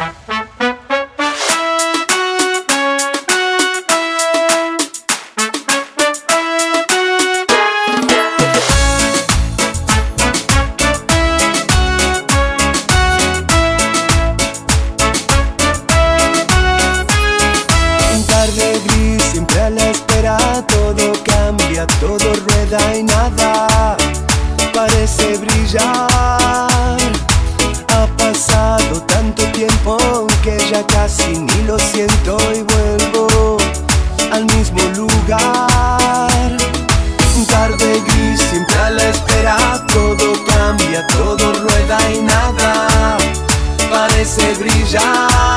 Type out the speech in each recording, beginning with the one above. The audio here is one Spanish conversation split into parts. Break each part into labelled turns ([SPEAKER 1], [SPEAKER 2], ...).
[SPEAKER 1] Bye. si ni lo siento y vuelvo al mismo lugar. Tarde gris, siempre a la espera, todo cambia, todo rueda y nada parece brillar.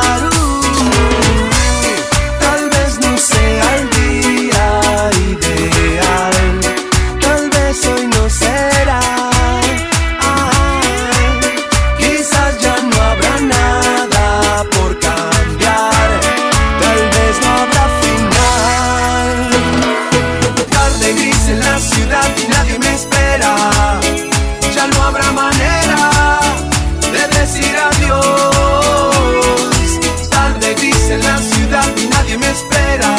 [SPEAKER 1] Espera, ya no habrá manera de decir adiós. Tarde gris en la ciudad y nadie me espera,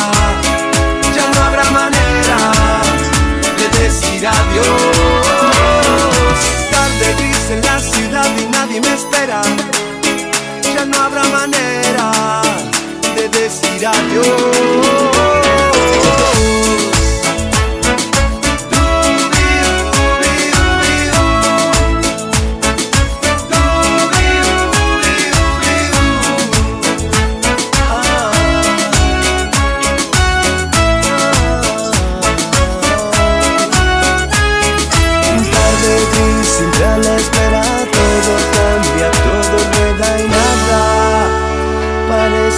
[SPEAKER 1] ya no habrá manera de decir adiós. Tarde gris en la ciudad y nadie me espera, ya no habrá manera de decir adiós.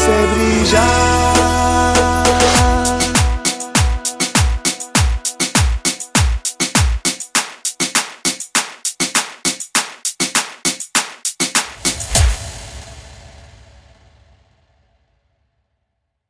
[SPEAKER 1] você brilhar.